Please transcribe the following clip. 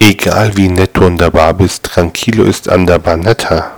Egal wie nett du an der Bar bist, tranquilo ist an der Bar netter.